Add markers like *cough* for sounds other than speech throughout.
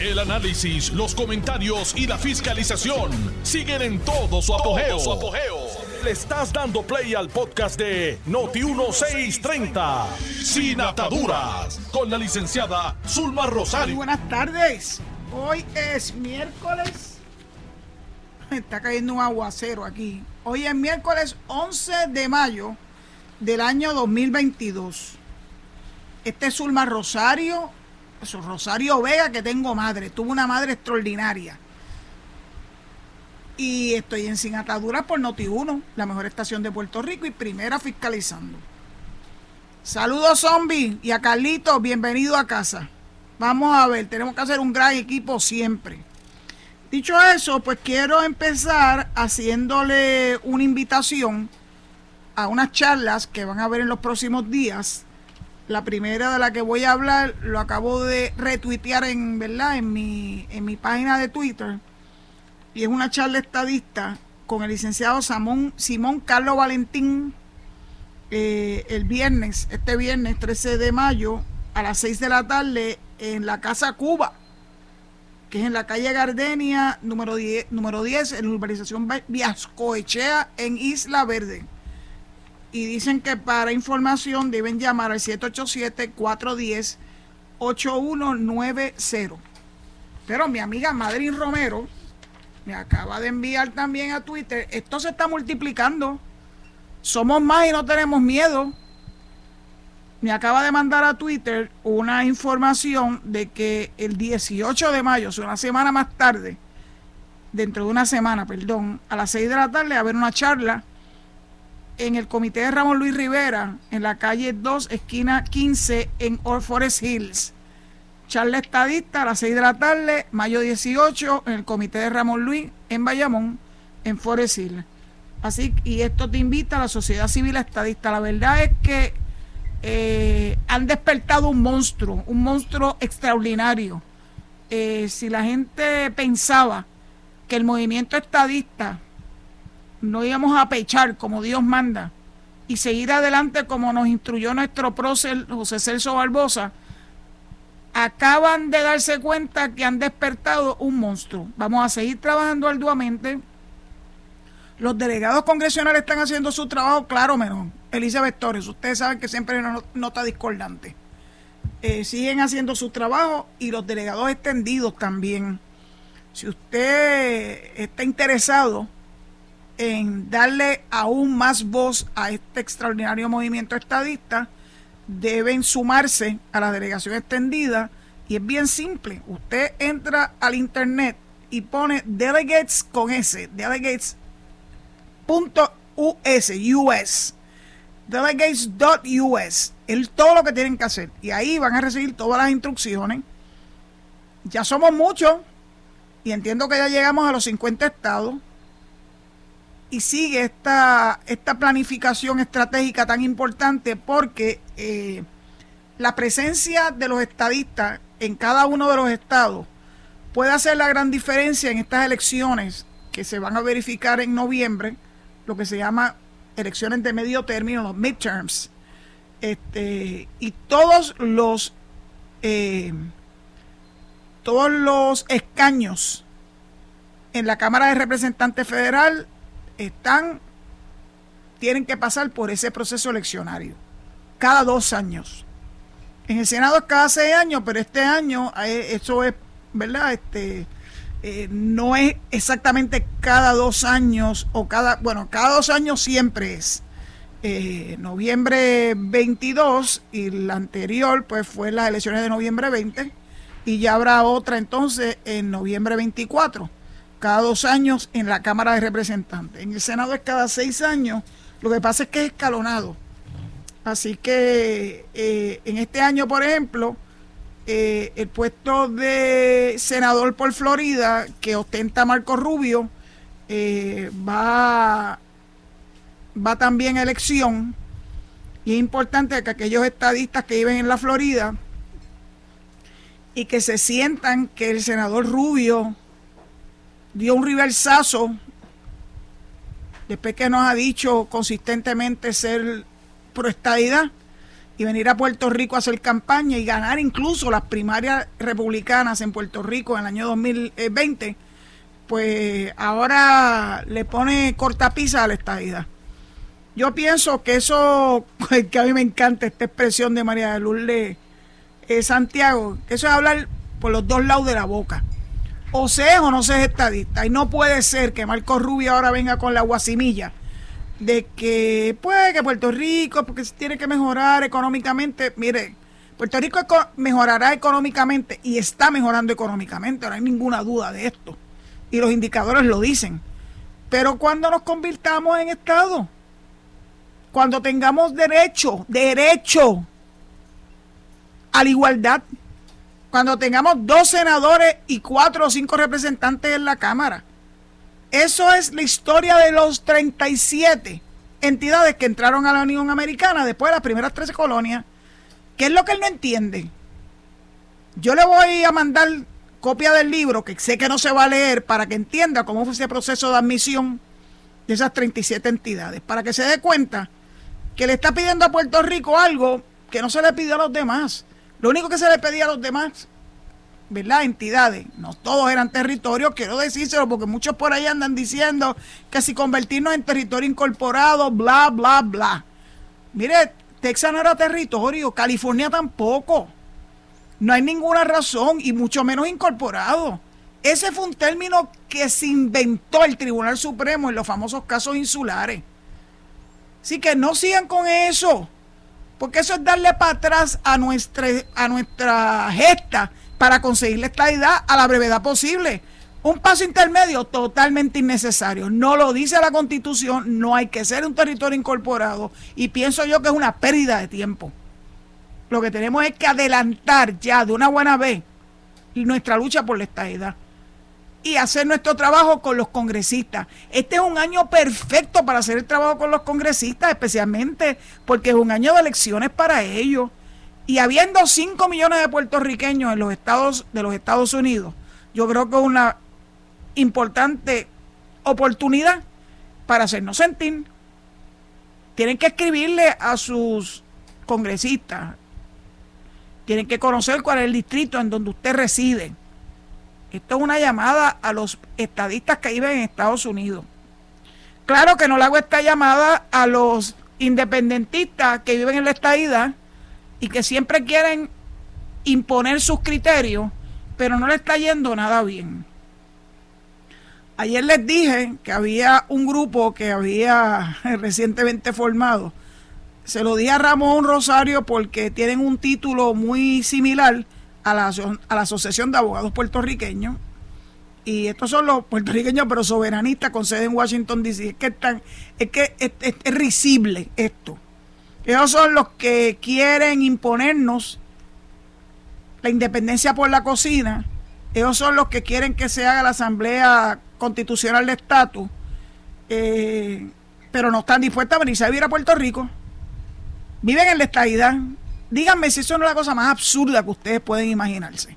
El análisis, los comentarios y la fiscalización siguen en todo su apogeo. Le estás dando play al podcast de Noti1630, Sin Ataduras, con la licenciada Zulma Rosario. buenas tardes. Hoy es miércoles. Está cayendo un aguacero aquí. Hoy es miércoles 11 de mayo del año 2022. Este es Zulma Rosario, Rosario Vega, que tengo madre. Tuve una madre extraordinaria. Y estoy en Sin Ataduras por Noti1, la mejor estación de Puerto Rico y primera fiscalizando. Saludos, zombie, y a Carlito, bienvenido a casa. Vamos a ver, tenemos que hacer un gran equipo siempre. Dicho eso, pues quiero empezar haciéndole una invitación a unas charlas que van a haber en los próximos días. La primera de la que voy a hablar lo acabo de retuitear en, ¿verdad? en, mi, en mi página de Twitter. Y es una charla estadista con el licenciado Simón, Simón Carlos Valentín eh, el viernes, este viernes 13 de mayo, a las 6 de la tarde, en la Casa Cuba, que es en la calle Gardenia, número 10, número 10 en la urbanización Viascoechea, en Isla Verde. Y dicen que para información deben llamar al 787-410-8190. Pero mi amiga Madrid Romero me acaba de enviar también a Twitter, esto se está multiplicando. Somos más y no tenemos miedo. Me acaba de mandar a Twitter una información de que el 18 de mayo, o sea, una semana más tarde, dentro de una semana, perdón, a las 6 de la tarde, va a haber una charla en el comité de Ramón Luis Rivera, en la calle 2, esquina 15, en Old Forest Hills. Charla estadista a las 6 de la tarde, mayo 18, en el comité de Ramón Luis, en Bayamón, en Forest Hills. Así, y esto te invita a la sociedad civil estadista. La verdad es que eh, han despertado un monstruo, un monstruo extraordinario. Eh, si la gente pensaba que el movimiento estadista no íbamos a pechar como Dios manda y seguir adelante como nos instruyó nuestro prócer José Celso Barbosa, acaban de darse cuenta que han despertado un monstruo. Vamos a seguir trabajando arduamente los delegados congresionales están haciendo su trabajo, claro, menos Elizabeth Torres. Ustedes saben que siempre una nota discordante. Eh, siguen haciendo su trabajo y los delegados extendidos también. Si usted está interesado en darle aún más voz a este extraordinario movimiento estadista, deben sumarse a la delegación extendida y es bien simple. Usted entra al internet y pone delegates con S, delegates .us, US, delegates.us, es todo lo que tienen que hacer. Y ahí van a recibir todas las instrucciones. Ya somos muchos y entiendo que ya llegamos a los 50 estados y sigue esta, esta planificación estratégica tan importante porque eh, la presencia de los estadistas en cada uno de los estados puede hacer la gran diferencia en estas elecciones que se van a verificar en noviembre lo que se llama elecciones de medio término, los midterms. Este, y todos los eh, todos los escaños en la Cámara de Representantes Federal están tienen que pasar por ese proceso eleccionario cada dos años. En el Senado es cada seis años, pero este año eh, eso es, ¿verdad? Este, eh, no es exactamente cada dos años o cada, bueno, cada dos años siempre es. Eh, noviembre 22 y la anterior pues fue las elecciones de noviembre 20 y ya habrá otra entonces en noviembre 24, cada dos años en la Cámara de Representantes. En el Senado es cada seis años, lo que pasa es que es escalonado. Así que eh, en este año, por ejemplo, eh, el puesto de senador por Florida que ostenta Marco Rubio eh, va, va también a elección y es importante que aquellos estadistas que viven en la Florida y que se sientan que el senador Rubio dio un riversazo después que nos ha dicho consistentemente ser pro estadidad y venir a Puerto Rico a hacer campaña y ganar incluso las primarias republicanas en Puerto Rico en el año 2020, pues ahora le pone cortapisa a la estadidad. Yo pienso que eso, *laughs* que a mí me encanta esta expresión de María de Lourdes eh, Santiago, que eso es hablar por los dos lados de la boca. O sea o no seas estadista. Y no puede ser que Marco Rubio ahora venga con la guasimilla de que, pues, que Puerto Rico, porque se tiene que mejorar económicamente. Mire, Puerto Rico mejorará económicamente y está mejorando económicamente, no hay ninguna duda de esto. Y los indicadores lo dicen. Pero cuando nos convirtamos en Estado, cuando tengamos derecho, derecho a la igualdad, cuando tengamos dos senadores y cuatro o cinco representantes en la Cámara, eso es la historia de los 37 entidades que entraron a la Unión Americana después de las primeras 13 colonias. ¿Qué es lo que él no entiende? Yo le voy a mandar copia del libro, que sé que no se va a leer, para que entienda cómo fue ese proceso de admisión de esas 37 entidades, para que se dé cuenta que le está pidiendo a Puerto Rico algo que no se le pidió a los demás. Lo único que se le pedía a los demás ¿verdad? Entidades, no todos eran territorios, quiero decírselo porque muchos por ahí andan diciendo que si convertirnos en territorio incorporado, bla, bla, bla. Mire, Texas no era territorio, California tampoco. No hay ninguna razón y mucho menos incorporado. Ese fue un término que se inventó el Tribunal Supremo en los famosos casos insulares. Así que no sigan con eso, porque eso es darle para atrás a nuestra, a nuestra gesta para conseguir la estabilidad a la brevedad posible. Un paso intermedio totalmente innecesario. No lo dice la constitución, no hay que ser un territorio incorporado y pienso yo que es una pérdida de tiempo. Lo que tenemos es que adelantar ya de una buena vez nuestra lucha por la estabilidad y hacer nuestro trabajo con los congresistas. Este es un año perfecto para hacer el trabajo con los congresistas, especialmente porque es un año de elecciones para ellos. Y habiendo 5 millones de puertorriqueños en los estados de los Estados Unidos, yo creo que es una importante oportunidad para hacernos sentir. Tienen que escribirle a sus congresistas, tienen que conocer cuál es el distrito en donde usted reside. Esto es una llamada a los estadistas que viven en Estados Unidos. Claro que no le hago esta llamada a los independentistas que viven en la estadidad, y que siempre quieren imponer sus criterios, pero no le está yendo nada bien. Ayer les dije que había un grupo que había *laughs* recientemente formado. Se lo di a Ramón Rosario porque tienen un título muy similar a la, a la Asociación de Abogados Puertorriqueños. Y estos son los puertorriqueños, pero soberanistas con sede en Washington, D.C. Es que, es, que es risible esto. Ellos son los que quieren imponernos la independencia por la cocina. Ellos son los que quieren que se haga la Asamblea Constitucional de Estatus. Eh, pero no están dispuestos a venirse a vivir a Puerto Rico. Viven en la estadidad. Díganme si eso no es la cosa más absurda que ustedes pueden imaginarse.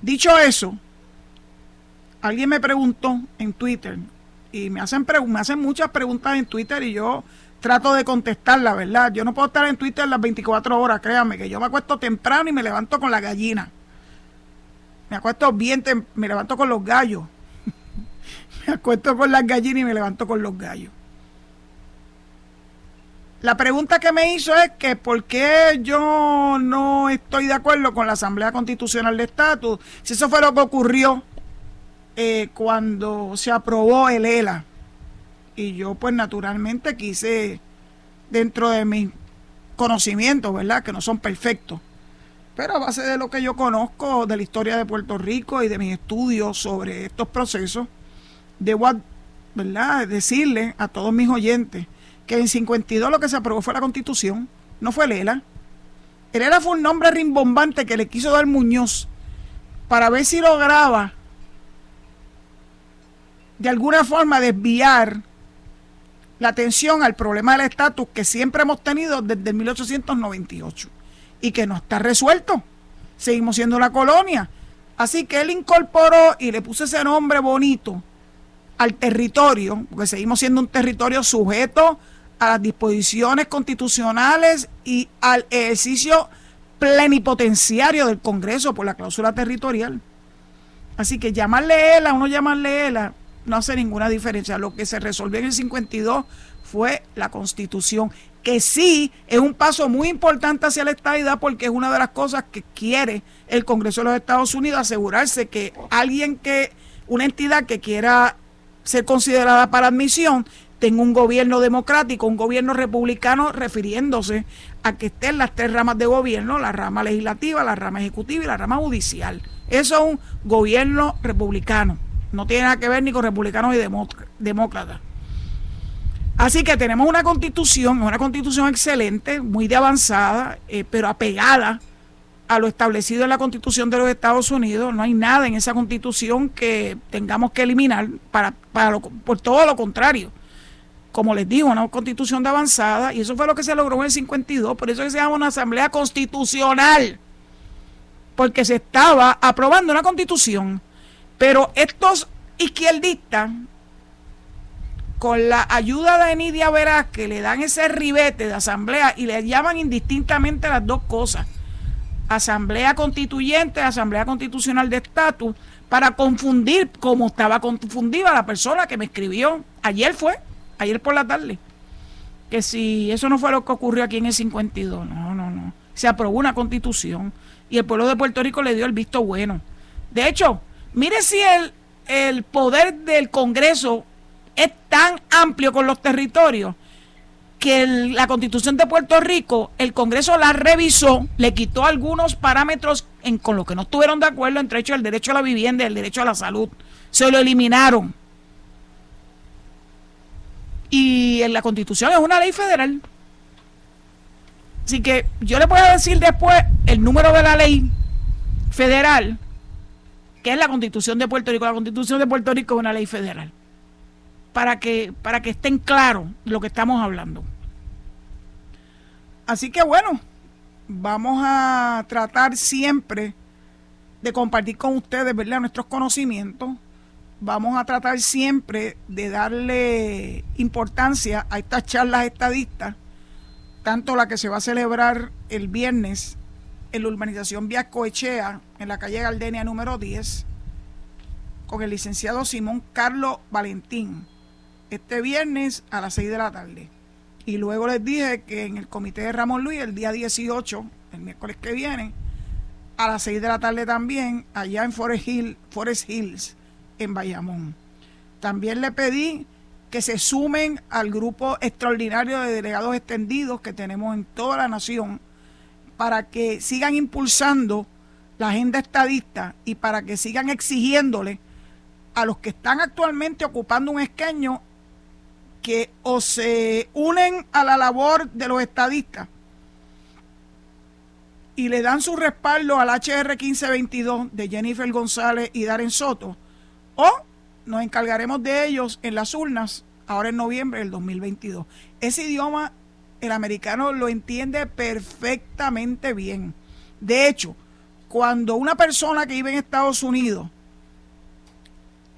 Dicho eso, alguien me preguntó en Twitter, y me hacen, me hacen muchas preguntas en Twitter y yo trato de contestar la verdad. Yo no puedo estar en Twitter las 24 horas, créanme, que yo me acuesto temprano y me levanto con la gallina. Me acuesto bien, me levanto con los gallos. *laughs* me acuesto con las gallinas y me levanto con los gallos. La pregunta que me hizo es que por qué yo no estoy de acuerdo con la Asamblea Constitucional de Estatus, si eso fue lo que ocurrió eh, cuando se aprobó el ELA y yo pues naturalmente quise dentro de mis conocimientos, ¿verdad? Que no son perfectos. Pero a base de lo que yo conozco de la historia de Puerto Rico y de mis estudios sobre estos procesos, debo, ¿verdad?, decirle a todos mis oyentes que en 52 lo que se aprobó fue la Constitución, no fue el ELA. El ELA fue un nombre rimbombante que le quiso dar Muñoz para ver si lograba de alguna forma desviar la atención al problema del estatus que siempre hemos tenido desde 1898 y que no está resuelto. Seguimos siendo una colonia. Así que él incorporó y le puso ese nombre bonito al territorio, porque seguimos siendo un territorio sujeto a las disposiciones constitucionales y al ejercicio plenipotenciario del Congreso por la cláusula territorial. Así que llamarle ELA o no llamarle ELA no hace ninguna diferencia. Lo que se resolvió en el 52 fue la constitución, que sí es un paso muy importante hacia la estabilidad porque es una de las cosas que quiere el Congreso de los Estados Unidos, asegurarse que alguien que, una entidad que quiera ser considerada para admisión, tenga un gobierno democrático, un gobierno republicano, refiriéndose a que estén las tres ramas de gobierno, la rama legislativa, la rama ejecutiva y la rama judicial. Eso es un gobierno republicano. No tiene nada que ver ni con republicanos y demócratas. Así que tenemos una constitución, una constitución excelente, muy de avanzada, eh, pero apegada a lo establecido en la constitución de los Estados Unidos. No hay nada en esa constitución que tengamos que eliminar para, para por todo lo contrario. Como les digo, una constitución de avanzada, y eso fue lo que se logró en el 52, por eso se llama una asamblea constitucional, porque se estaba aprobando una constitución, pero estos izquierdistas con la ayuda de Nidia Velázquez le dan ese ribete de asamblea y le llaman indistintamente las dos cosas. Asamblea constituyente, asamblea constitucional de estatus, para confundir como estaba confundida la persona que me escribió. Ayer fue, ayer por la tarde. Que si eso no fue lo que ocurrió aquí en el 52, no, no, no. Se aprobó una constitución y el pueblo de Puerto Rico le dio el visto bueno. De hecho, mire si el, el poder del Congreso es tan amplio con los territorios que la constitución de Puerto Rico, el Congreso la revisó, le quitó algunos parámetros con los que no estuvieron de acuerdo, entre ellos el derecho a la vivienda y el derecho a la salud. Se lo eliminaron. Y en la constitución es una ley federal. Así que yo le a decir después el número de la ley federal, que es la constitución de Puerto Rico. La constitución de Puerto Rico es una ley federal para que, para que estén claros lo que estamos hablando. Así que bueno, vamos a tratar siempre de compartir con ustedes ¿verdad? nuestros conocimientos. Vamos a tratar siempre de darle importancia a estas charlas estadistas, tanto la que se va a celebrar el viernes en la urbanización Echea, en la calle Gardenia número 10, con el licenciado Simón Carlos Valentín este viernes a las 6 de la tarde. Y luego les dije que en el comité de Ramón Luis, el día 18, el miércoles que viene, a las 6 de la tarde también, allá en Forest, Hill, Forest Hills, en Bayamón. También le pedí que se sumen al grupo extraordinario de delegados extendidos que tenemos en toda la nación para que sigan impulsando la agenda estadista y para que sigan exigiéndole a los que están actualmente ocupando un escaño que o se unen a la labor de los estadistas y le dan su respaldo al HR 1522 de Jennifer González y Darren Soto, o nos encargaremos de ellos en las urnas ahora en noviembre del 2022. Ese idioma el americano lo entiende perfectamente bien. De hecho, cuando una persona que vive en Estados Unidos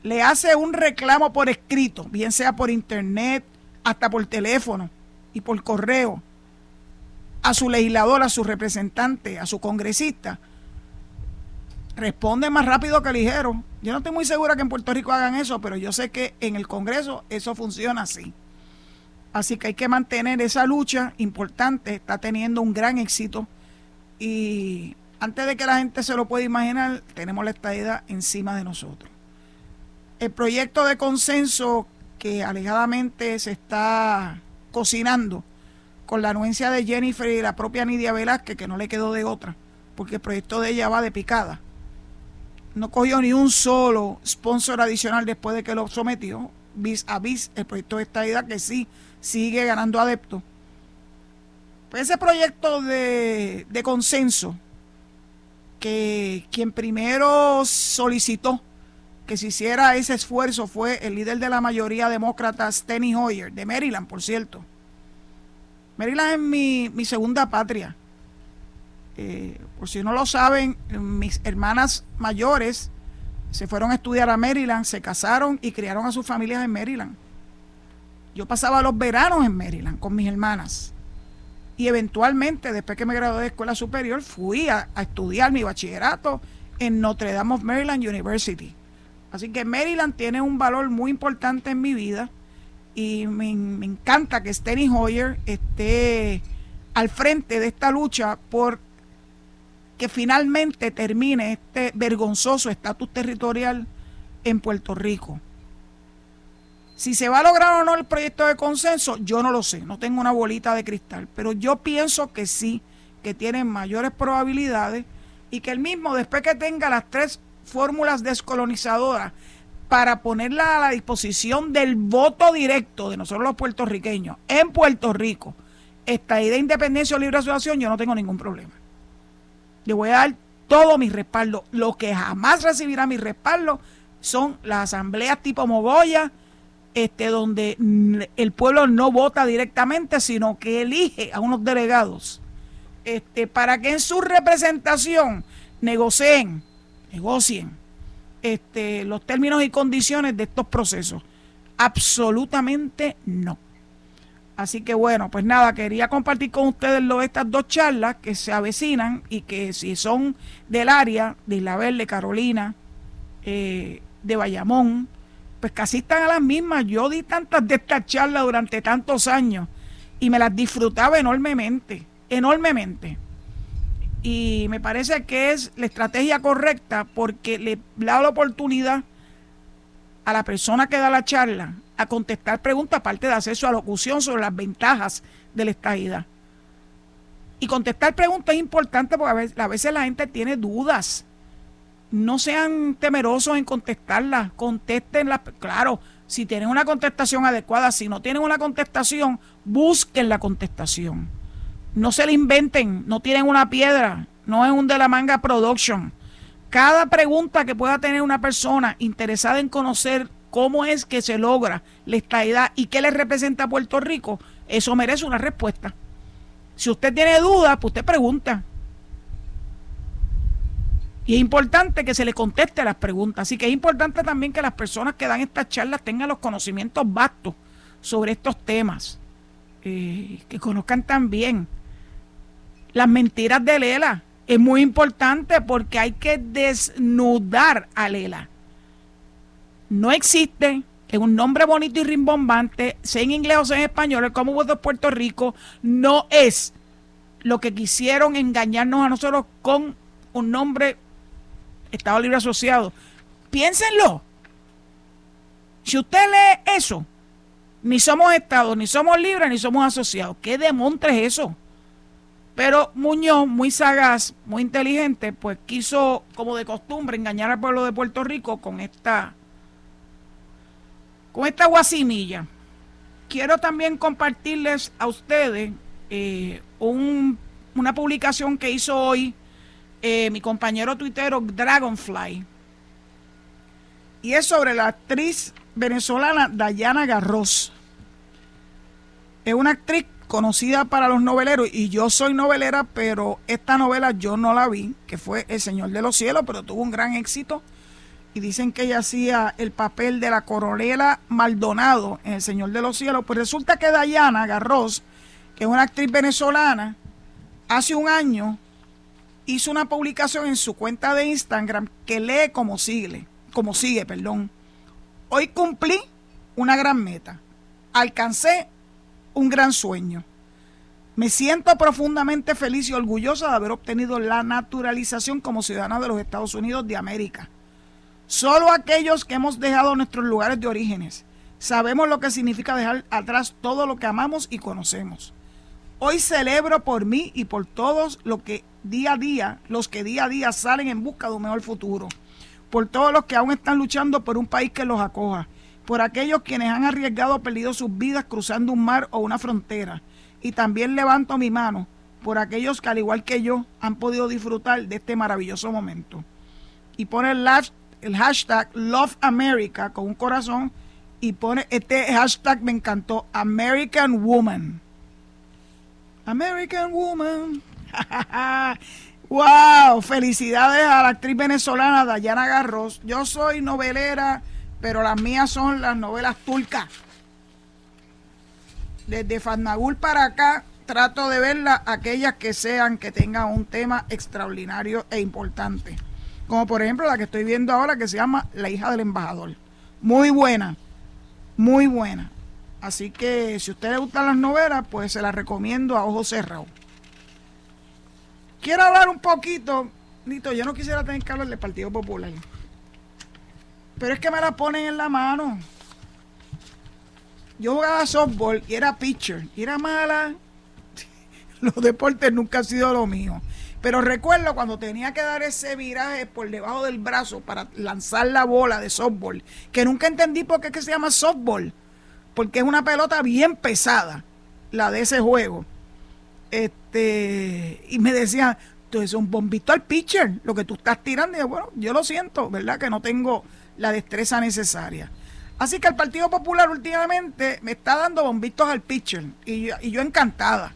le hace un reclamo por escrito, bien sea por internet, hasta por teléfono y por correo, a su legislador, a su representante, a su congresista, responde más rápido que ligero. Yo no estoy muy segura que en Puerto Rico hagan eso, pero yo sé que en el Congreso eso funciona así. Así que hay que mantener esa lucha importante, está teniendo un gran éxito y antes de que la gente se lo pueda imaginar, tenemos la estadía encima de nosotros el proyecto de consenso que alejadamente se está cocinando con la anuencia de Jennifer y la propia Nidia Velázquez, que no le quedó de otra, porque el proyecto de ella va de picada. No cogió ni un solo sponsor adicional después de que lo sometió, vis a vis el proyecto de esta que sí sigue ganando adeptos. Pues ese proyecto de, de consenso, que quien primero solicitó que se hiciera ese esfuerzo fue el líder de la mayoría demócrata, Steny Hoyer, de Maryland, por cierto. Maryland es mi, segunda patria. Eh, por si no lo saben, mis hermanas mayores se fueron a estudiar a Maryland, se casaron y criaron a sus familias en Maryland. Yo pasaba los veranos en Maryland con mis hermanas. Y eventualmente, después que me gradué de escuela superior, fui a, estudiar mi bachillerato en Notre Dame of Maryland University. Así que Maryland tiene un valor muy importante en mi vida y me, encanta que Steny Hoyer esté al frente de esta lucha por que finalmente termine este vergonzoso estatus territorial en Puerto Rico. Si se va a lograr o no el proyecto de consenso, yo no lo sé, no tengo una bolita de cristal, pero yo pienso que sí, que tiene mayores probabilidades y que el mismo, después que tenga las tres fórmulas descolonizadoras para ponerla a la disposición del voto directo de nosotros los puertorriqueños en Puerto Rico, esta idea de independencia o libre asociación, yo no tengo ningún problema. Le voy a dar todo mi respaldo. Lo que jamás recibirá mi respaldo son las asambleas tipo Mogoya, este, donde el pueblo no vota directamente, sino que elige a unos delegados este, para que en su representación negocien, negocien este, los términos y condiciones de estos procesos. Absolutamente no. Así que bueno, pues nada, quería compartir con ustedes lo, estas dos charlas que se avecinan y que si son del área de Isla Verde, Carolina, eh, de Bayamón, pues casi están a las mismas. Yo di tantas de estas charlas durante tantos años y me las disfrutaba enormemente, enormemente. Y me parece que es la estrategia correcta porque le da la oportunidad a la persona que da la charla a contestar preguntas, aparte de hacer su alocución sobre las ventajas de la estadidad. Y contestar preguntas es importante porque a veces la gente tiene dudas no sean temerosos en contestarlas, contestenlas, claro, si tienen una contestación adecuada, si no tienen una contestación, busquen la contestación. No se la inventen, no tienen una piedra, no es un de la manga production. Cada pregunta que pueda tener una persona interesada en conocer cómo es que se logra la estabilidad y qué le representa a Puerto Rico, eso merece una respuesta. Si usted tiene dudas, pues usted pregunta. Y es importante que se le conteste las preguntas. Así que es importante también que las personas que dan estas charlas tengan los conocimientos vastos sobre estos temas. Eh, que conozcan también las mentiras de Lela. Es muy importante porque hay que desnudar a Lela. No existe, es un nombre bonito y rimbombante, sea en inglés o sea en español, el Commonwealth de Puerto Rico no es lo que quisieron engañarnos a nosotros con un nombre Estado Libre Asociado. Piénsenlo. Si usted lee eso, ni somos Estado, ni somos libres, ni somos asociados. ¿Qué demontre es eso? Pero Muñoz, muy sagaz, muy inteligente, pues quiso, como de costumbre, engañar al pueblo de Puerto Rico con esta, con esta guasimilla. Quiero también compartirles a ustedes eh, una publicación que hizo hoy eh, mi compañero tuitero Dragonfly. Y es sobre la actriz venezolana Dayana Garros. Es una actriz conocida para los noveleros y yo soy novelera, pero esta novela yo no la vi, que fue El Señor de los Cielos, pero tuvo un gran éxito. Y dicen que ella hacía el papel de la coronela Maldonado en El Señor de los Cielos. Pues resulta que Dayana Garros, que es una actriz venezolana, hace un año hizo una publicación en su cuenta de Instagram que lee como sigue, como sigue, perdón. Hoy cumplí una gran meta. Alcancé un gran sueño. Me siento profundamente feliz y orgullosa de haber obtenido la naturalización como ciudadana de los Estados Unidos de América. Solo aquellos que hemos dejado nuestros lugares de orígenes sabemos lo que significa dejar atrás todo lo que amamos y conocemos. Hoy celebro por mí y por todos lo que día a día, los que día a día salen en busca de un mejor futuro, por todos los que aún están luchando por un país que los acoja, por aquellos quienes han arriesgado o perdido sus vidas cruzando un mar o una frontera. Y también levanto mi mano por aquellos que al igual que yo han podido disfrutar de este maravilloso momento. Y pone el, el hashtag Love America con un corazón y pone este hashtag me encantó, American Woman. American Woman. *laughs* ¡Wow! Felicidades a la actriz venezolana Dayana Garros. Yo soy novelera, pero las mías son las novelas turcas. desde Fatmagul para acá, trato de verlas aquellas que sean, que tengan un tema extraordinario e importante. Como por ejemplo la que estoy viendo ahora que se llama La hija del embajador. Muy buena, muy buena. Así que si a ustedes gustan las novelas, pues se las recomiendo a ojos cerrados. Quiero hablar un poquito, Nito, yo no quisiera tener que hablar del Partido Popular. Pero es que me la ponen en la mano. Yo jugaba softball y era pitcher. Y era mala. *laughs* Los deportes nunca han sido lo mío. Pero recuerdo cuando tenía que dar ese viraje por debajo del brazo para lanzar la bola de softball, que nunca entendí por qué que se llama softball, porque es una pelota bien pesada, la de ese juego. Este, y me decían, tú es un bombito al pitcher, lo que tú estás tirando. Y yo, bueno, yo lo siento, ¿verdad? Que no tengo la destreza necesaria. Así que el Partido Popular últimamente me está dando bombitos al pitcher y yo encantada.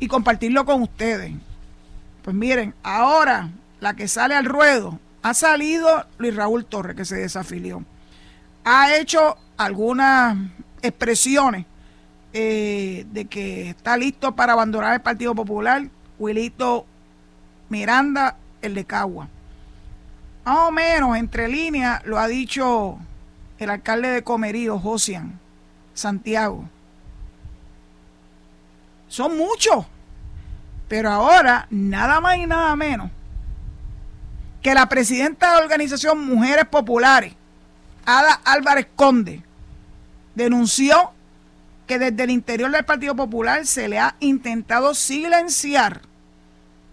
Y compartirlo con ustedes. Pues miren, ahora la que sale al ruedo ha salido Luis Raúl Torres, que se desafilió. Ha hecho algunas expresiones eh, de que está listo para abandonar el Partido Popular. Wilito Miranda, el de Cagua. Más o menos, entre líneas, lo ha dicho el alcalde de Comerío, Josian Santiago. Son muchos. Pero ahora, nada más y nada menos que la presidenta de la organización Mujeres Populares, Ada Álvarez Conde, denunció que desde el interior del Partido Popular se le ha intentado silenciar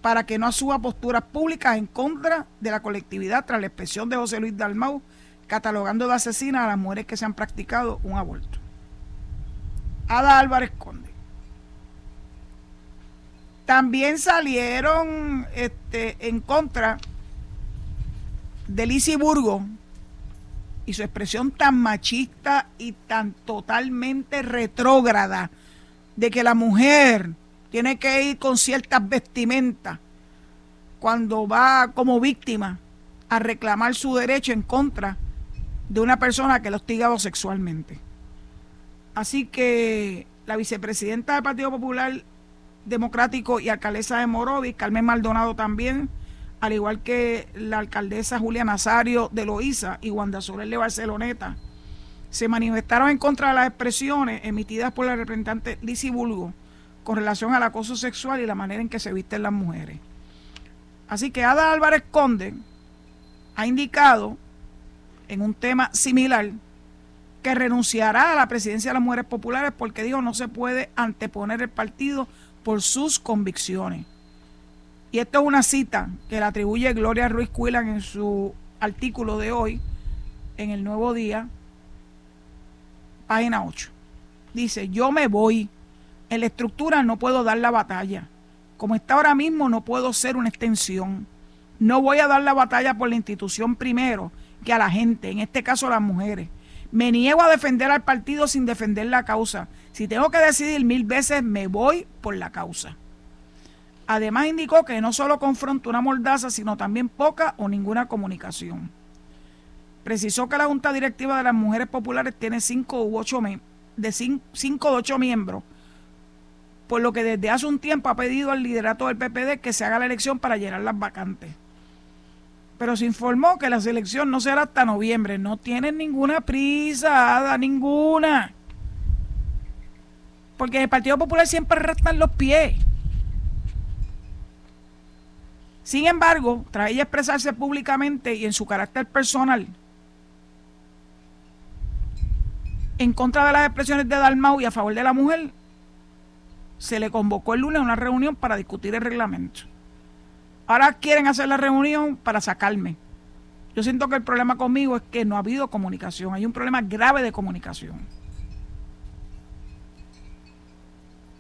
para que no asuba posturas públicas en contra de la colectividad tras la expresión de José Luis Dalmau catalogando de asesina a las mujeres que se han practicado un aborto. Ada Álvarez Conde. También salieron este, en contra de Lizy Burgo y su expresión tan machista y tan totalmente retrógrada de que la mujer tiene que ir con ciertas vestimentas cuando va como víctima a reclamar su derecho en contra de una persona que lo ha hostigado sexualmente. Así que la vicepresidenta del Partido Popular Democrático y alcaldesa de Morovis, Carmen Maldonado también, al igual que la alcaldesa Julia Nazario de Loíza y Wanda Soler de Barceloneta, se manifestaron en contra de las expresiones emitidas por la representante Lizy Bulgo con relación al acoso sexual y la manera en que se visten las mujeres. Así que Ada Álvarez Conde ha indicado en un tema similar que renunciará a la presidencia de las mujeres populares porque dijo no se puede anteponer el partido por sus convicciones. Y esto es una cita que le atribuye Gloria Ruiz Cuilan en su artículo de hoy, en el Nuevo Día, página 8. Dice, yo me voy. La estructura no puedo dar la batalla. Como está ahora mismo, no puedo ser una extensión. No voy a dar la batalla por la institución primero que a la gente, en este caso a las mujeres. Me niego a defender al partido sin defender la causa. Si tengo que decidir mil veces, me voy por la causa. Además indicó que no solo confronta una mordaza, sino también poca o ninguna comunicación. Precisó que la Junta Directiva de las Mujeres Populares tiene cinco u ocho de cinco, de ocho miembros, por lo que desde hace un tiempo ha pedido al liderato del PPD que se haga la elección para llenar las vacantes. Pero se informó que la selección no será hasta noviembre. No tienen ninguna prisa, ninguna porque el Partido Popular siempre restan los pies. Sin embargo, tras ella expresarse públicamente y en su carácter personal en contra de las expresiones de Dalmau y a favor de la mujer, se le convocó el lunes a una reunión para discutir el reglamento. Ahora quieren hacer la reunión para sacarme. Yo siento que el problema conmigo es que no ha habido comunicación, hay un problema grave de comunicación.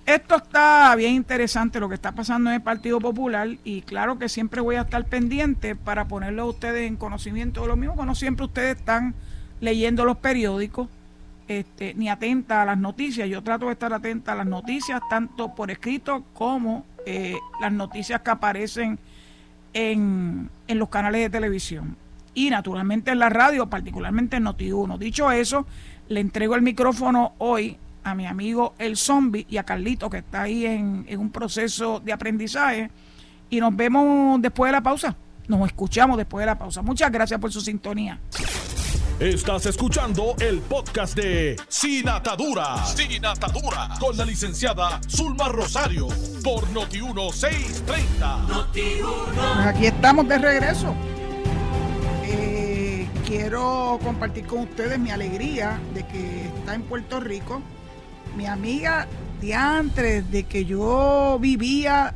Esto está bien interesante lo que está pasando en el Partido Popular y claro que siempre voy a estar pendiente para ponerlo a ustedes en conocimiento de lo mismo, no siempre ustedes están leyendo los periódicos este, ni atenta a las noticias. Yo trato de estar atenta a las noticias, tanto por escrito como eh, las noticias que aparecen en, en los canales de televisión. Y naturalmente en la radio, particularmente en Noti1. Dicho eso, le entrego el micrófono hoy a mi amigo El Zombie y a Carlito, que está ahí en, en un proceso de aprendizaje. Y nos vemos después de la pausa. Nos escuchamos después de la pausa. Muchas gracias por su sintonía. Estás escuchando el podcast de Sin Atadura. Sin Atadura. Con la licenciada Zulma Rosario. Por Noti1630. Pues aquí estamos de regreso. Eh, quiero compartir con ustedes mi alegría de que está en Puerto Rico. Mi amiga antes de que yo vivía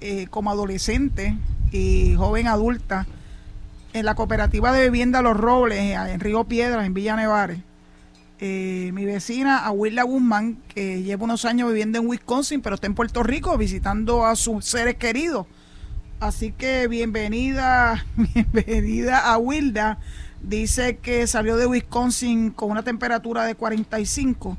eh, como adolescente y joven adulta en la cooperativa de vivienda Los Robles, eh, en Río Piedras, en Villa Nevares. Eh, mi vecina, Aguila Guzmán, que lleva unos años viviendo en Wisconsin, pero está en Puerto Rico visitando a sus seres queridos. Así que bienvenida, *laughs* bienvenida a Wilda. Dice que salió de Wisconsin con una temperatura de 45.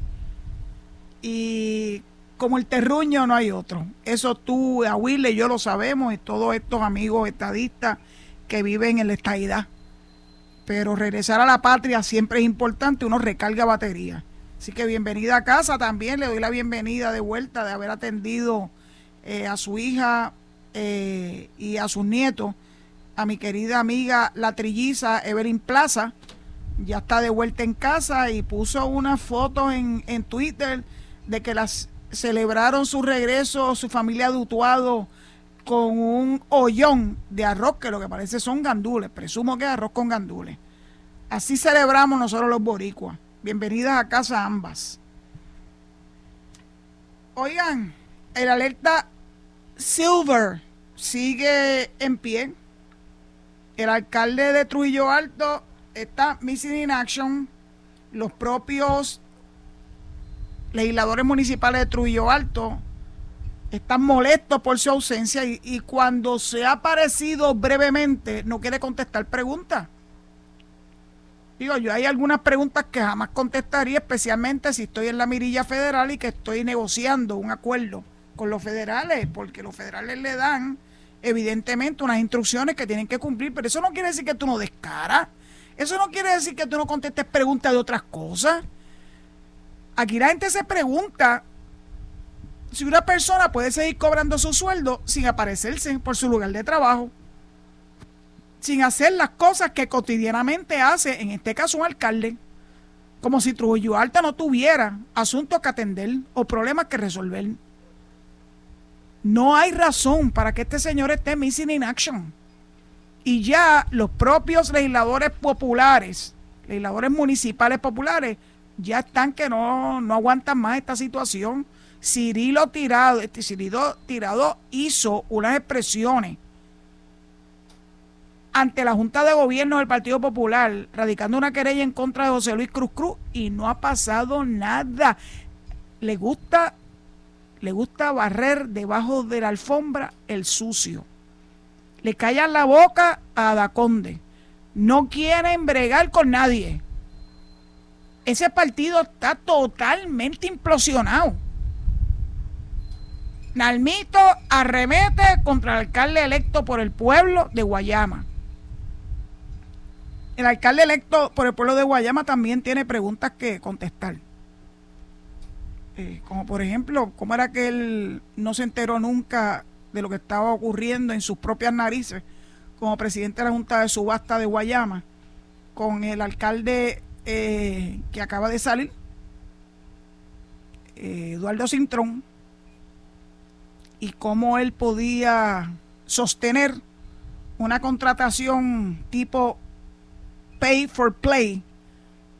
Y como el terruño no hay otro. Eso tú, a Wilda y yo lo sabemos, y todos estos amigos estadistas que viven en la estadidad. Pero regresar a la patria siempre es importante, uno recarga batería. Así que bienvenida a casa también, le doy la bienvenida de vuelta de haber atendido eh, a su hija eh, y a sus nietos, a mi querida amiga la trilliza Evelyn Plaza, ya está de vuelta en casa y puso una foto en, en Twitter de que las celebraron su regreso, su familia de con un hoyón de arroz que lo que parece son gandules, presumo que es arroz con gandules. Así celebramos nosotros los boricuas. Bienvenidas a casa ambas. Oigan, el alerta Silver sigue en pie. El alcalde de Trujillo Alto está missing in action. Los propios legisladores municipales de Trujillo Alto están molestos por su ausencia y, cuando se ha aparecido brevemente no quiere contestar preguntas. Digo, yo hay algunas preguntas que jamás contestaría, especialmente si estoy en la mirilla federal y que estoy negociando un acuerdo con los federales, porque los federales le dan evidentemente unas instrucciones que tienen que cumplir, pero eso no quiere decir que tú no descaras, eso no quiere decir que tú no contestes preguntas de otras cosas. Aquí la gente se pregunta si una persona puede seguir cobrando su sueldo sin aparecerse por su lugar de trabajo, sin hacer las cosas que cotidianamente hace, en este caso un alcalde, como si Trujillo Alta no tuviera asuntos que atender o problemas que resolver. No hay razón para que este señor esté missing in action. Y ya los propios legisladores populares, legisladores municipales populares, ya están que no, no aguantan más esta situación Cirilo Tirado, este Cirilo Tirado hizo unas expresiones ante la Junta de Gobierno del Partido Popular, radicando una querella en contra de José Luis Cruz Cruz y no ha pasado nada. Le gusta, le gusta barrer debajo de la alfombra el sucio. Le callan la boca a Daconde. No quieren bregar con nadie. Ese partido está totalmente implosionado. Nalmito arremete contra el alcalde electo por el pueblo de Guayama. El alcalde electo por el pueblo de Guayama también tiene preguntas que contestar. Eh, como por ejemplo, ¿cómo era que él no se enteró nunca de lo que estaba ocurriendo en sus propias narices como presidente de la Junta de Subasta de Guayama con el alcalde eh, que acaba de salir, eh, Eduardo Cintrón, y cómo él podía sostener una contratación tipo pay for play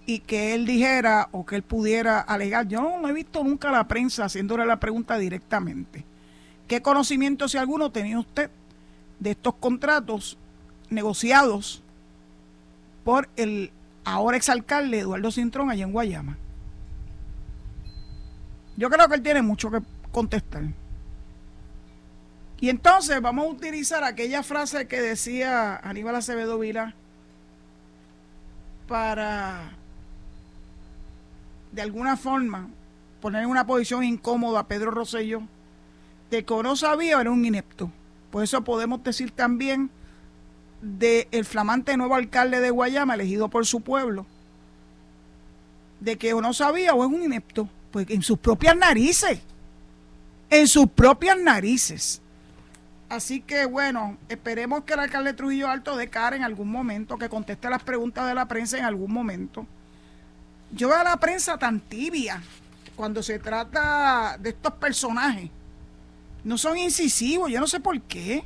y que él dijera o que él pudiera alegar. Yo no, he visto nunca a la prensa haciéndole la pregunta directamente. ¿Qué conocimiento, si alguno, tenía usted de estos contratos negociados por el ahora exalcalde Eduardo Cintrón allá en Guayama? Yo creo que él tiene mucho que contestar. Y entonces vamos a utilizar aquella frase que decía Aníbal Acevedo Vila para, de alguna forma, poner en una posición incómoda a Pedro Rosselló de que no sabía era un inepto. Por eso podemos decir también del flamante nuevo alcalde de Guayama, elegido por su pueblo, de que o no sabía o es un inepto. Pues en sus propias narices. En sus propias narices. Así que bueno, esperemos que el alcalde Trujillo Alto dé cara en algún momento, que conteste las preguntas de la prensa en algún momento. Yo veo a la prensa tan tibia cuando se trata de estos personajes. No son incisivos, yo no sé por qué.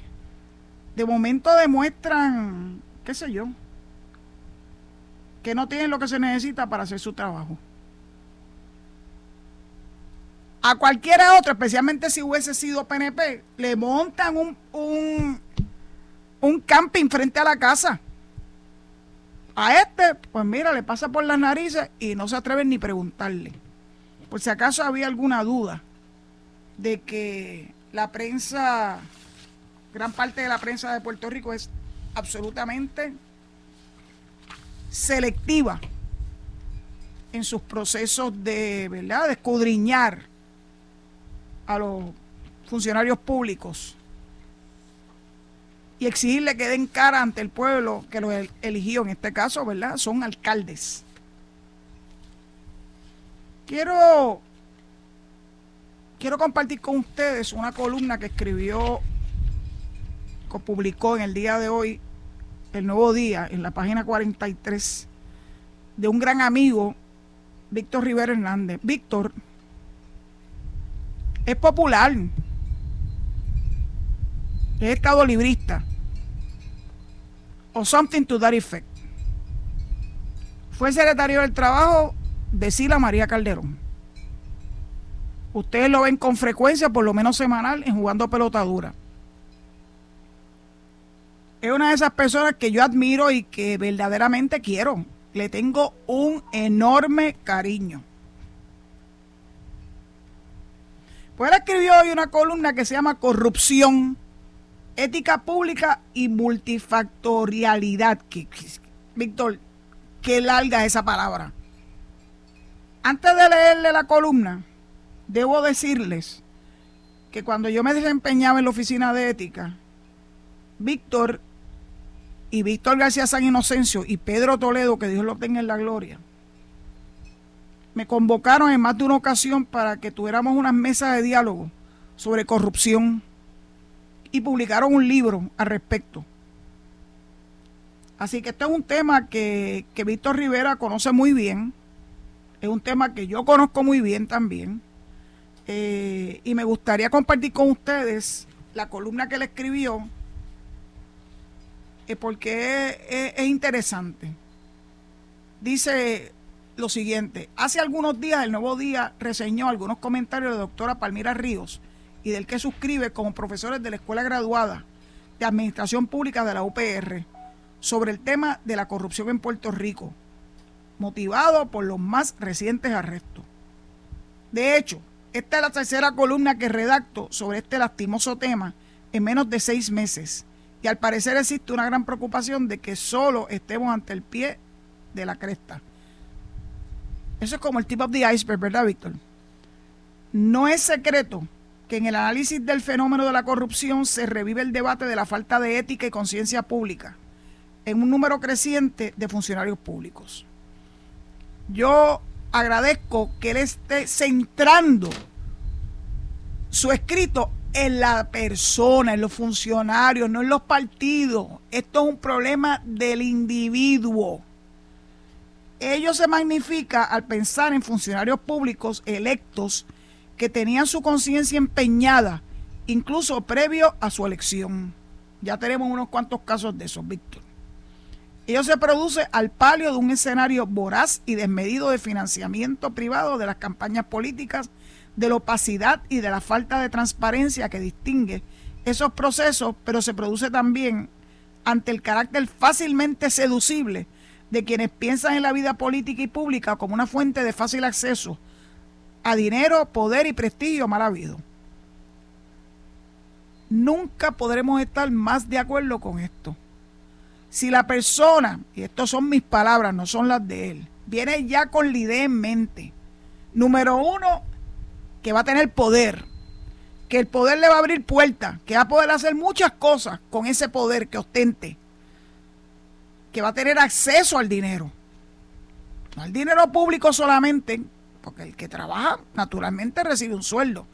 De momento demuestran, qué sé yo, que no tienen lo que se necesita para hacer su trabajo a cualquiera otra, especialmente si hubiese sido PNP, le montan un, un, un camping frente a la casa. A este, pues mira, le pasa por las narices y no se atreven ni preguntarle. Por si acaso había alguna duda de que la prensa, gran parte de la prensa de Puerto Rico es absolutamente selectiva en sus procesos de, ¿verdad?, de escudriñar a los funcionarios públicos y exigirle que den cara ante el pueblo que los eligió, en este caso, ¿verdad? Son alcaldes. Quiero, quiero compartir con ustedes una columna que escribió, que publicó en el día de hoy, el nuevo día, en la página 43, de un gran amigo, Víctor Rivera Hernández. Víctor es popular. Es estado librista. O something to that effect. Fue secretario del Trabajo de Sila María Calderón. Ustedes lo ven con frecuencia, por lo menos semanal, en jugando pelotadura. Es una de esas personas que yo admiro y que verdaderamente quiero. Le tengo un enorme cariño. Pues él escribió hoy una columna que se llama Corrupción, Ética Pública y Multifactorialidad. Víctor, qué larga esa palabra. Antes de leerle la columna, debo decirles que cuando yo me desempeñaba en la oficina de ética, Víctor y Víctor García San Inocencio y Pedro Toledo, que Dios lo tenga en la gloria, me convocaron en más de una ocasión para que tuviéramos unas mesas de diálogo sobre corrupción y publicaron un libro al respecto. Así que este es un tema que, Víctor Rivera conoce muy bien, es un tema que yo conozco muy bien también, eh, y me gustaría compartir con ustedes la columna que él escribió, eh, porque es interesante. Dice, lo siguiente. Hace algunos días el Nuevo Día reseñó algunos comentarios de la doctora Palmira Ríos y del que suscribe como profesores de la Escuela Graduada de Administración Pública de la UPR sobre el tema de la corrupción en Puerto Rico, motivado por los más recientes arrestos. De hecho, esta es la tercera columna que redacto sobre este lastimoso tema en menos de seis meses y al parecer existe una gran preocupación de que solo estemos ante el pie de la cresta eso es como el tip of the iceberg, ¿verdad, Víctor? No es secreto que en el análisis del fenómeno de la corrupción se revive el debate de la falta de ética y conciencia pública en un número creciente de funcionarios públicos. Yo agradezco que él esté centrando su escrito en la persona, en los funcionarios, no en los partidos. Esto es un problema del individuo ello se magnifica al pensar en funcionarios públicos electos que tenían su conciencia empeñada, incluso previo a su elección. Ya tenemos unos cuantos casos de esos, Víctor. Ello se produce al palio de un escenario voraz y desmedido de financiamiento privado de las campañas políticas, de la opacidad y de la falta de transparencia que distingue esos procesos, pero se produce también ante el carácter fácilmente seducible de quienes piensan en la vida política y pública como una fuente de fácil acceso a dinero, poder y prestigio mal habido. Nunca podremos estar más de acuerdo con esto. Si la persona, y estas son mis palabras, no son las de él, viene ya con la idea en mente, número uno, que va a tener poder, que el poder le va a abrir puertas, que va a poder hacer muchas cosas con ese poder que ostente que va a tener acceso al dinero. No al dinero público solamente, porque el que trabaja naturalmente recibe un sueldo,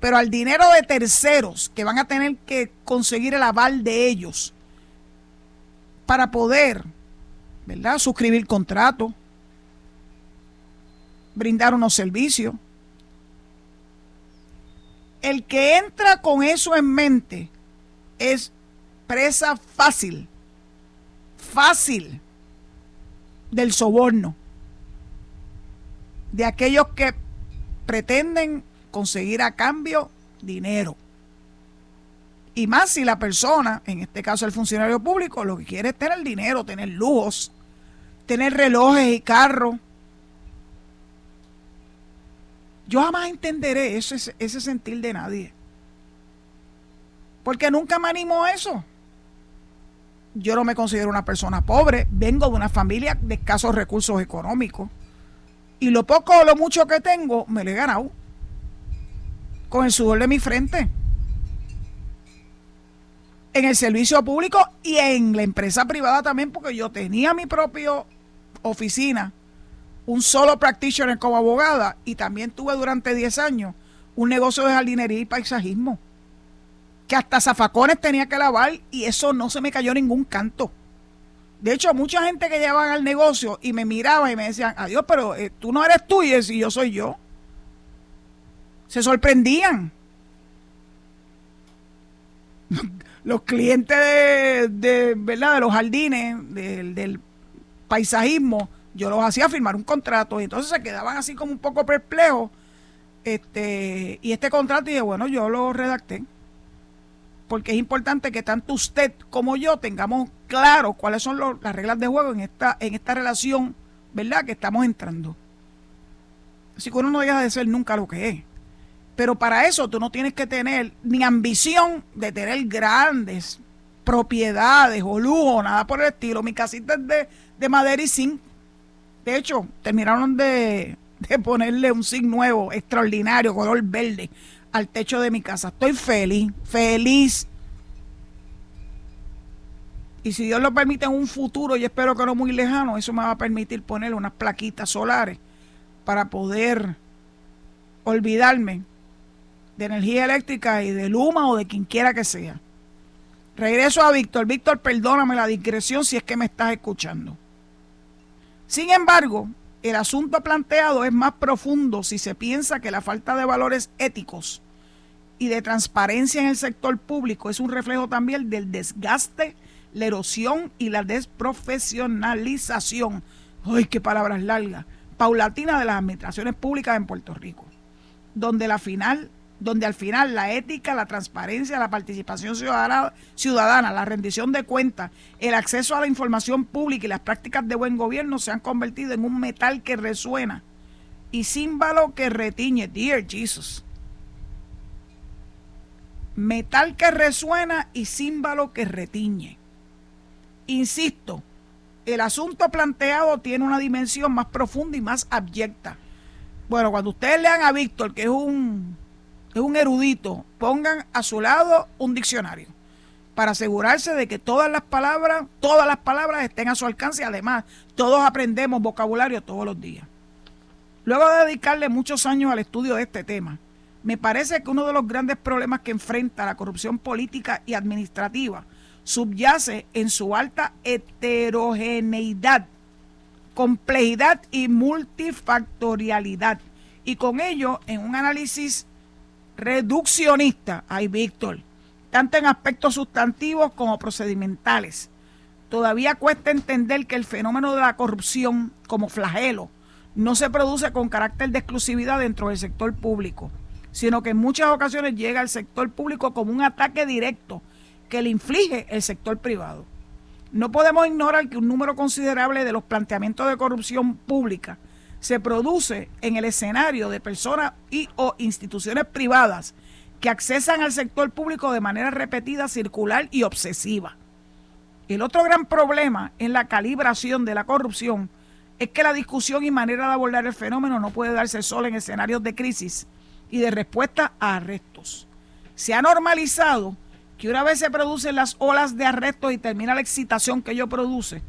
pero al dinero de terceros que van a tener que conseguir el aval de ellos para poder, ¿verdad?, suscribir contrato, brindar unos servicios. El que entra con eso en mente es presa fácil, fácil del soborno, de aquellos que pretenden conseguir a cambio dinero. Y más si la persona, en este caso el funcionario público, lo que quiere es tener dinero, tener lujos, tener relojes y carros. Yo jamás entenderé ese, ese sentir de nadie. Porque nunca me animó eso. Yo no me considero una persona pobre, vengo de una familia de escasos recursos económicos. Y lo poco o lo mucho que tengo, me lo he ganado. Con el sudor de mi frente. En el servicio público y en la empresa privada también, porque yo tenía mi propia oficina, un solo practitioner como abogada, y también tuve durante 10 años un negocio de jardinería y paisajismo que hasta zafacones tenía que lavar y eso no se me cayó ningún canto. De hecho, mucha gente que llevaban al negocio y me miraba y me decían, adiós, pero eh, tú no eres tú y si yo soy yo. Se sorprendían. *laughs* los clientes de, ¿verdad? de los jardines, del paisajismo, yo los hacía firmar un contrato y entonces se quedaban así como un poco perplejos. Este, y este contrato, y dije, bueno, yo lo redacté porque es importante que tanto usted como yo tengamos claro cuáles son las reglas de juego en esta, en esta relación, ¿verdad? Que estamos entrando. Así que uno no deja de ser nunca lo que es. Pero para eso tú no tienes que tener ni ambición de tener grandes propiedades o lujo, nada por el estilo. Mi casita es de, de madera y zinc. De hecho, terminaron de, de ponerle un zinc nuevo, extraordinario, color verde al techo de mi casa. Estoy feliz, feliz. Y si Dios lo permite en un futuro, y espero que no muy lejano, eso me va a permitir poner unas plaquitas solares para poder olvidarme de energía eléctrica y de Luma o de quien quiera que sea. Regreso a Víctor. Víctor, perdóname la discreción si es que me estás escuchando. Sin embargo, el asunto planteado es más profundo si se piensa que la falta de valores éticos y de transparencia en el sector público es un reflejo también del desgaste, la erosión y la desprofesionalización. ¡Ay, qué palabras largas! Paulatina de las administraciones públicas en Puerto Rico, donde final donde al final la ética, la transparencia, la participación ciudadana, ciudadana, la rendición de cuentas, el acceso a la información pública y las prácticas de buen gobierno se han convertido en un metal que resuena y símbolo que retiñe. Dear Jesus. Metal que resuena y símbolo que retiñe. Insisto, el asunto planteado tiene una dimensión más profunda y más abyecta. Bueno, cuando ustedes lean a Víctor, que es un es un erudito, pongan a su lado un diccionario para asegurarse de que todas las palabras, todas las palabras estén a su alcance. Además, todos aprendemos vocabulario todos los días. Luego de dedicarle muchos años al estudio de este tema, me parece que uno de los grandes problemas que enfrenta la corrupción política y administrativa subyace en su alta heterogeneidad, complejidad y multifactorialidad, y con ello en un análisis reduccionista, ay Víctor, tanto en aspectos sustantivos como procedimentales. Todavía cuesta entender que el fenómeno de la corrupción como flagelo no se produce con carácter de exclusividad dentro del sector público, sino que en muchas ocasiones llega al sector público como un ataque directo que le inflige el sector privado. No podemos ignorar que un número considerable de los planteamientos de corrupción pública se produce en el escenario de personas y o instituciones privadas que accesan al sector público de manera repetida, circular y obsesiva. El otro gran problema en la calibración de la corrupción es que la discusión y manera de abordar el fenómeno no puede darse solo en escenarios de crisis y de respuesta a arrestos. Se ha normalizado que una vez se producen las olas de arrestos y termina la excitación que ello produce,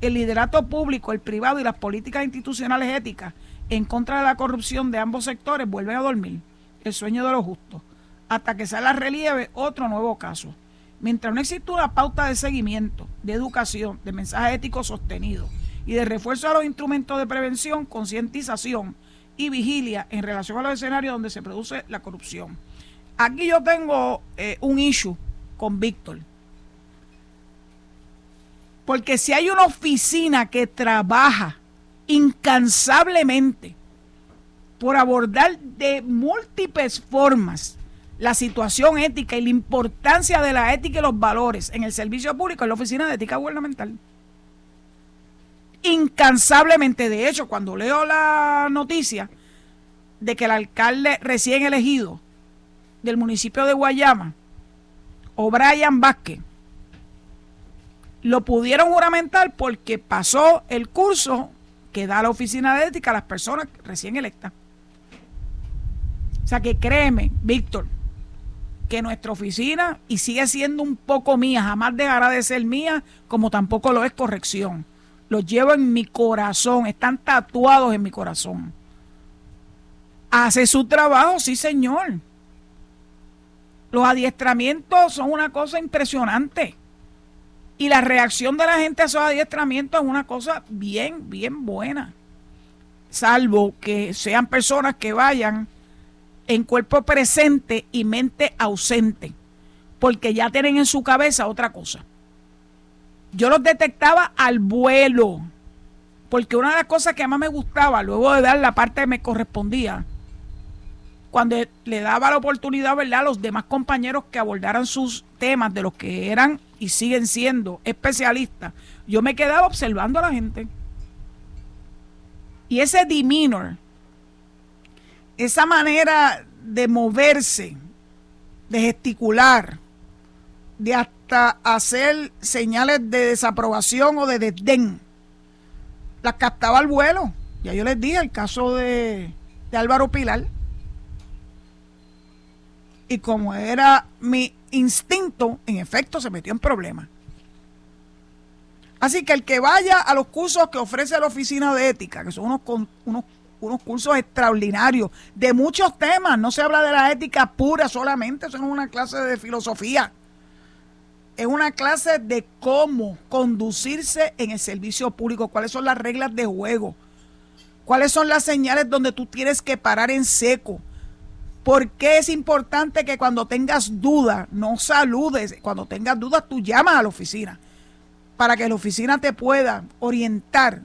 el liderato público, el privado y las políticas institucionales éticas en contra de la corrupción de ambos sectores vuelven a dormir el sueño de los justos, hasta que salga a relieve otro nuevo caso. Mientras no existe una pauta de seguimiento, de educación, de mensaje ético sostenido y de refuerzo a los instrumentos de prevención, concientización y vigilia en relación a los escenarios donde se produce la corrupción. Aquí yo tengo eh, un issue con Víctor. Porque si hay una oficina que trabaja incansablemente por abordar de múltiples formas la situación ética y la importancia de la ética y los valores en el servicio público en la Oficina de Ética Gubernamental. Incansablemente, de hecho, cuando leo la noticia de que el alcalde recién elegido del municipio de Guayama, O'Brien Vázquez, lo pudieron juramentar porque pasó el curso que da la oficina de ética a las personas recién electas. O sea que créeme, Víctor, que nuestra oficina, y sigue siendo un poco mía, jamás dejará de ser mía, como tampoco lo es corrección. Los llevo en mi corazón, están tatuados en mi corazón. Hace su trabajo, sí señor. Los adiestramientos son una cosa impresionante. Y la reacción de la gente a esos adiestramientos es una cosa bien, bien buena. Salvo que sean personas que vayan en cuerpo presente y mente ausente, porque ya tienen en su cabeza otra cosa. Yo los detectaba al vuelo, porque una de las cosas que más me gustaba, luego de dar la parte que me correspondía, cuando le daba la oportunidad, ¿verdad?, a los demás compañeros que abordaran sus temas de los que eran y siguen siendo especialistas, yo me quedaba observando a la gente. Y ese demeanor, esa manera de moverse, de gesticular, de hasta hacer señales de desaprobación o de desdén, las captaba al vuelo. Ya yo les dije el caso de, de Álvaro Pilar. Y como era mi instinto, en efecto, se metió en problemas. Así que el que vaya a los cursos que ofrece la Oficina de Ética, que son unos, unos unos cursos extraordinarios de muchos temas. No se habla de la ética pura solamente, es una clase de filosofía. Es una clase de cómo conducirse en el servicio público, cuáles son las reglas de juego, cuáles son las señales donde tú tienes que parar en seco. ¿Por qué es importante que cuando tengas dudas no saludes? Cuando tengas dudas tú llamas a la oficina para que la oficina te pueda orientar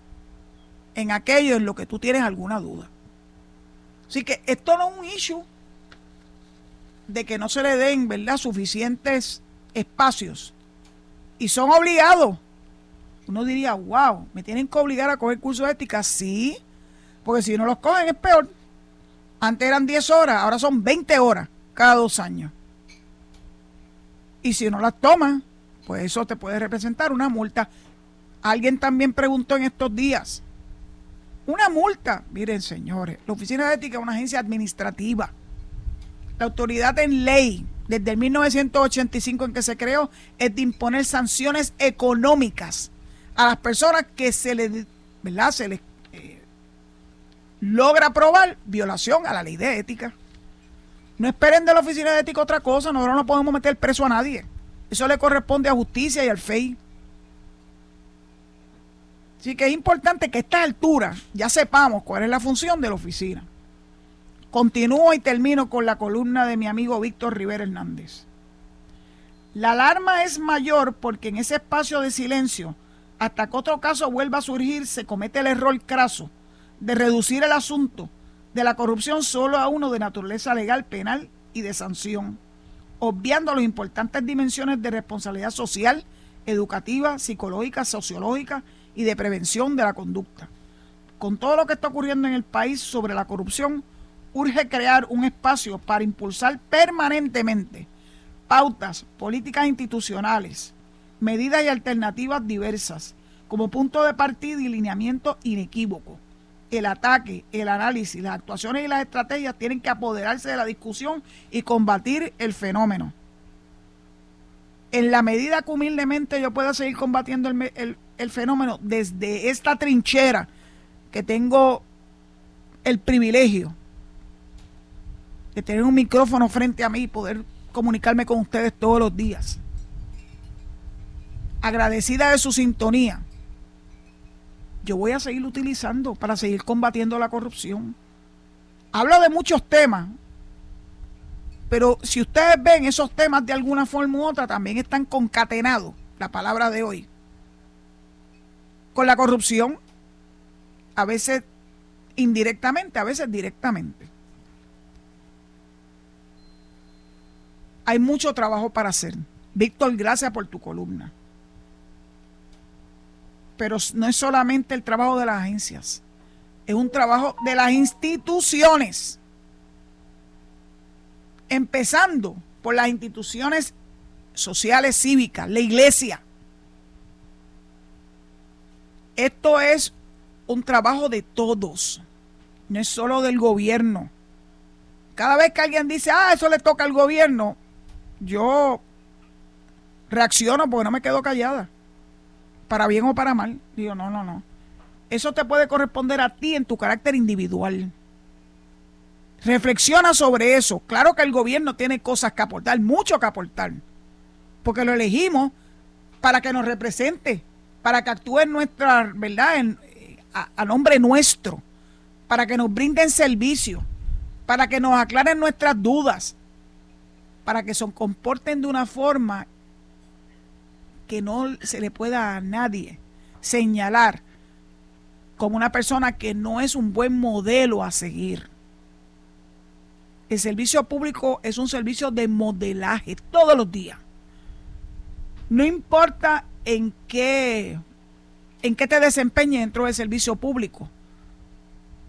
en aquello en lo que tú tienes alguna duda. Así que esto no es un issue de que no se le den, ¿verdad?, suficientes espacios. Y son obligados. Uno diría, wow, me tienen que obligar a coger cursos de ética. Sí, porque si no los cogen es peor. Antes eran 10 horas, ahora son 20 horas cada dos años. Y si no las toman, pues eso te puede representar una multa. Alguien también preguntó en estos días, una multa, miren señores, la Oficina de Ética es una agencia administrativa. La autoridad en ley, desde el 1985 en que se creó, es de imponer sanciones económicas a las personas que se les, ¿verdad? Se les eh, logra probar violación a la ley de ética. No esperen de la Oficina de Ética otra cosa, nosotros no podemos meter preso a nadie. Eso le corresponde a justicia y al FEI. Así que es importante que a esta altura ya sepamos cuál es la función de la oficina. Continúo y termino con la columna de mi amigo Víctor Rivera Hernández. La alarma es mayor porque en ese espacio de silencio, hasta que otro caso vuelva a surgir, se comete el error craso de reducir el asunto de la corrupción solo a uno de naturaleza legal, penal y de sanción, obviando las importantes dimensiones de responsabilidad social, educativa, psicológica, sociológica y de prevención de la conducta. Con todo lo que está ocurriendo en el país sobre la corrupción, urge crear un espacio para impulsar permanentemente pautas, políticas institucionales, medidas y alternativas diversas, como punto de partida y lineamiento inequívoco. El ataque, el análisis, las actuaciones y las estrategias tienen que apoderarse de la discusión y combatir el fenómeno. En la medida que humildemente yo pueda seguir combatiendo el, el el fenómeno desde esta trinchera que tengo el privilegio de tener un micrófono frente a mí y poder comunicarme con ustedes todos los días. Agradecida de su sintonía. Yo voy a seguir utilizando para seguir combatiendo la corrupción. Hablo de muchos temas, pero si ustedes ven esos temas de alguna forma u otra, también están concatenados, la palabra de hoy, con la corrupción, a veces indirectamente, a veces directamente. Hay mucho trabajo para hacer. Víctor, gracias por tu columna. Pero no es solamente el trabajo de las agencias, es un trabajo de las instituciones empezando por las instituciones sociales cívicas, la iglesia. Esto es un trabajo de todos, no es solo del gobierno. Cada vez que alguien dice, ah, eso le toca al gobierno, yo reacciono porque no me quedo callada, para bien o para mal. Digo, no, no, no. Eso te puede corresponder a ti en tu carácter individual. Reflexiona sobre eso. Claro que el gobierno tiene cosas que aportar, mucho que aportar, porque lo elegimos para que nos represente, para que actúe en nuestra, ¿verdad? En, a, nombre nuestro, para que nos brinden servicio, para que nos aclaren nuestras dudas, para que se comporten de una forma que no se le pueda a nadie señalar como una persona que no es un buen modelo a seguir. El servicio público es un servicio de modelaje todos los días. No importa en qué, en qué te desempeñes dentro del servicio público.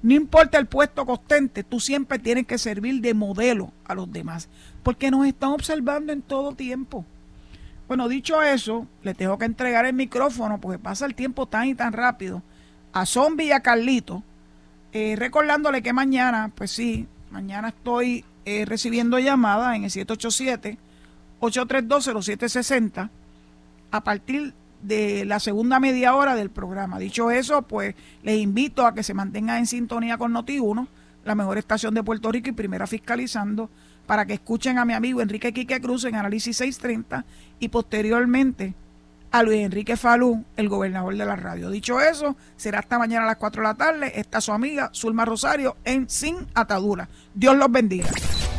No importa el puesto costente, tú siempre tienes que servir de modelo a los demás, porque nos están observando en todo tiempo. Bueno, dicho eso, le tengo que entregar el micrófono porque pasa el tiempo tan y tan rápido a Zombie y a Carlito, eh, recordándole que mañana, pues sí, Mañana estoy eh, recibiendo llamadas en el 787-832-0760 a partir de la segunda media hora del programa. Dicho eso, pues les invito a que se mantengan en sintonía con Noti1, la mejor estación de Puerto Rico y primera fiscalizando, para que escuchen a mi amigo Enrique Quique Cruz en Análisis 630 y posteriormente a Luis Enrique Falú, el gobernador de la radio. Dicho eso, será hasta mañana a las 4 de la tarde. Está su amiga Zulma Rosario en Sin Atadura. Dios los bendiga.